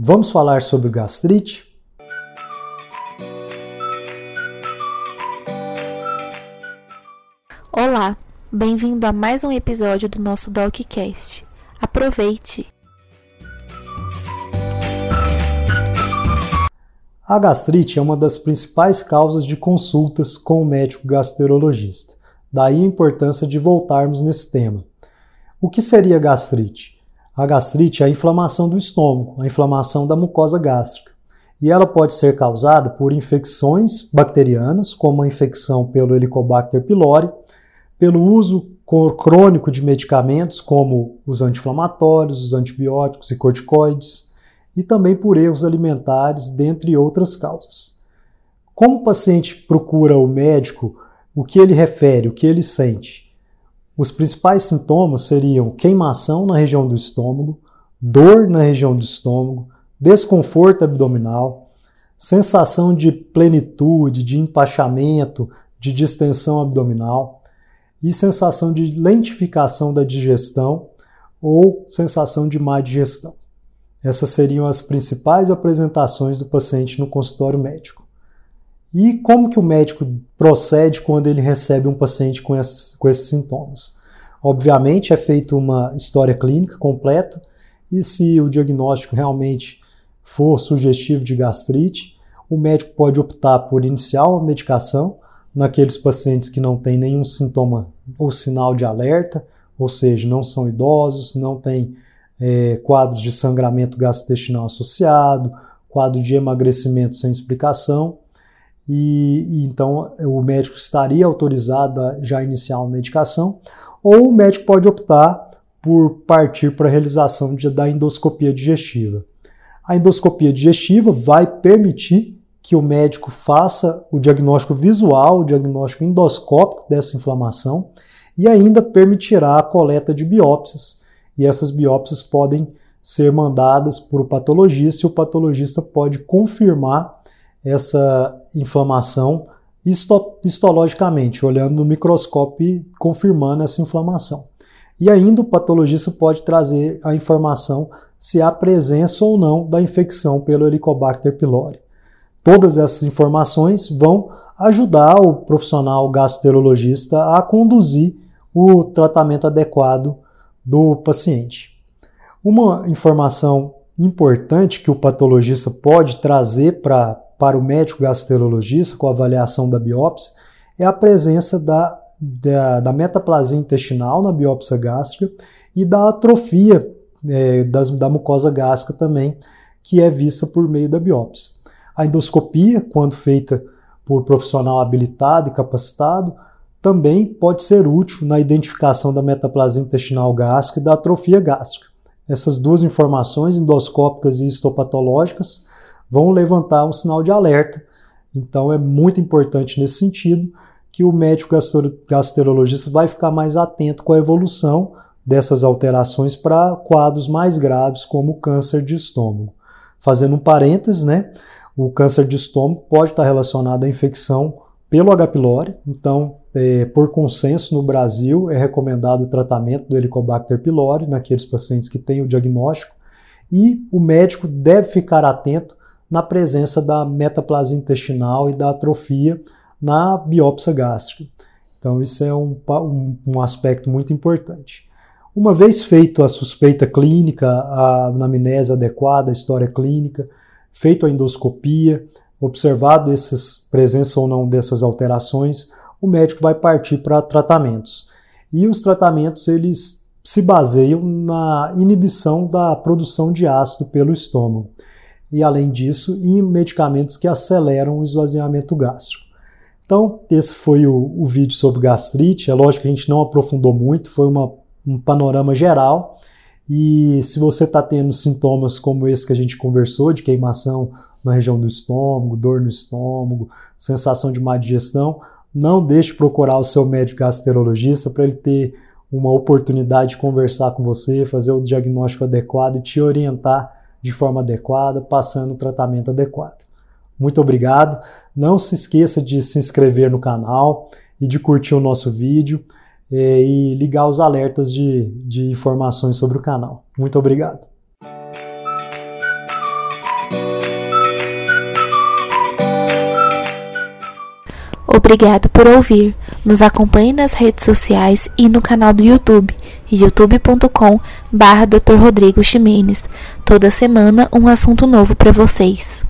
Vamos falar sobre gastrite? Olá, bem-vindo a mais um episódio do nosso DocCast. Aproveite! A gastrite é uma das principais causas de consultas com o médico gastroenterologista. Daí a importância de voltarmos nesse tema. O que seria gastrite? A gastrite é a inflamação do estômago, a inflamação da mucosa gástrica. E ela pode ser causada por infecções bacterianas, como a infecção pelo Helicobacter pylori, pelo uso crônico de medicamentos como os anti-inflamatórios, os antibióticos e corticoides, e também por erros alimentares, dentre outras causas. Como o paciente procura o médico, o que ele refere, o que ele sente? Os principais sintomas seriam queimação na região do estômago, dor na região do estômago, desconforto abdominal, sensação de plenitude, de empachamento, de distensão abdominal e sensação de lentificação da digestão ou sensação de má digestão. Essas seriam as principais apresentações do paciente no consultório médico. E como que o médico procede quando ele recebe um paciente com esses, com esses sintomas? Obviamente é feita uma história clínica completa e se o diagnóstico realmente for sugestivo de gastrite, o médico pode optar por iniciar uma medicação naqueles pacientes que não têm nenhum sintoma ou sinal de alerta, ou seja, não são idosos, não têm é, quadros de sangramento gastrointestinal associado, quadro de emagrecimento sem explicação, e, e, então o médico estaria autorizado a já iniciar uma medicação, ou o médico pode optar por partir para a realização de, da endoscopia digestiva. A endoscopia digestiva vai permitir que o médico faça o diagnóstico visual, o diagnóstico endoscópico dessa inflamação e ainda permitirá a coleta de biópsias e essas biópsias podem ser mandadas para o patologista e o patologista pode confirmar essa inflamação histologicamente, olhando no microscópio e confirmando essa inflamação. E ainda o patologista pode trazer a informação se há presença ou não da infecção pelo Helicobacter pylori. Todas essas informações vão ajudar o profissional gastroenterologista a conduzir o tratamento adequado do paciente. Uma informação importante que o patologista pode trazer pra, para o médico gastroenterologista com avaliação da biópsia é a presença da, da, da metaplasia intestinal na biópsia gástrica e da atrofia é, das, da mucosa gástrica também, que é vista por meio da biópsia. A endoscopia, quando feita por profissional habilitado e capacitado, também pode ser útil na identificação da metaplasia intestinal gástrica e da atrofia gástrica. Essas duas informações, endoscópicas e histopatológicas, vão levantar um sinal de alerta. Então é muito importante nesse sentido que o médico gastroenterologista vai ficar mais atento com a evolução dessas alterações para quadros mais graves, como o câncer de estômago. Fazendo um parênteses, né? O câncer de estômago pode estar relacionado à infecção pelo H. pylori, então é, por consenso no Brasil, é recomendado o tratamento do Helicobacter pylori naqueles pacientes que têm o diagnóstico e o médico deve ficar atento na presença da metaplasia intestinal e da atrofia na biópsia gástrica. Então, isso é um, um, um aspecto muito importante. Uma vez feita a suspeita clínica, a anamnese adequada, a história clínica, feito a endoscopia, observado essas presença ou não dessas alterações, o médico vai partir para tratamentos. E os tratamentos eles se baseiam na inibição da produção de ácido pelo estômago. E além disso, em medicamentos que aceleram o esvaziamento gástrico. Então, esse foi o, o vídeo sobre gastrite. É lógico que a gente não aprofundou muito, foi uma, um panorama geral. E se você está tendo sintomas como esse que a gente conversou, de queimação na região do estômago, dor no estômago, sensação de má digestão, não deixe de procurar o seu médico gastroenterologista para ele ter uma oportunidade de conversar com você, fazer o diagnóstico adequado e te orientar de forma adequada, passando o tratamento adequado. Muito obrigado. Não se esqueça de se inscrever no canal e de curtir o nosso vídeo eh, e ligar os alertas de, de informações sobre o canal. Muito obrigado. Obrigado por ouvir. Nos acompanhe nas redes sociais e no canal do YouTube, youtube.com barra Dr. Rodrigo Ximenes. Toda semana um assunto novo para vocês.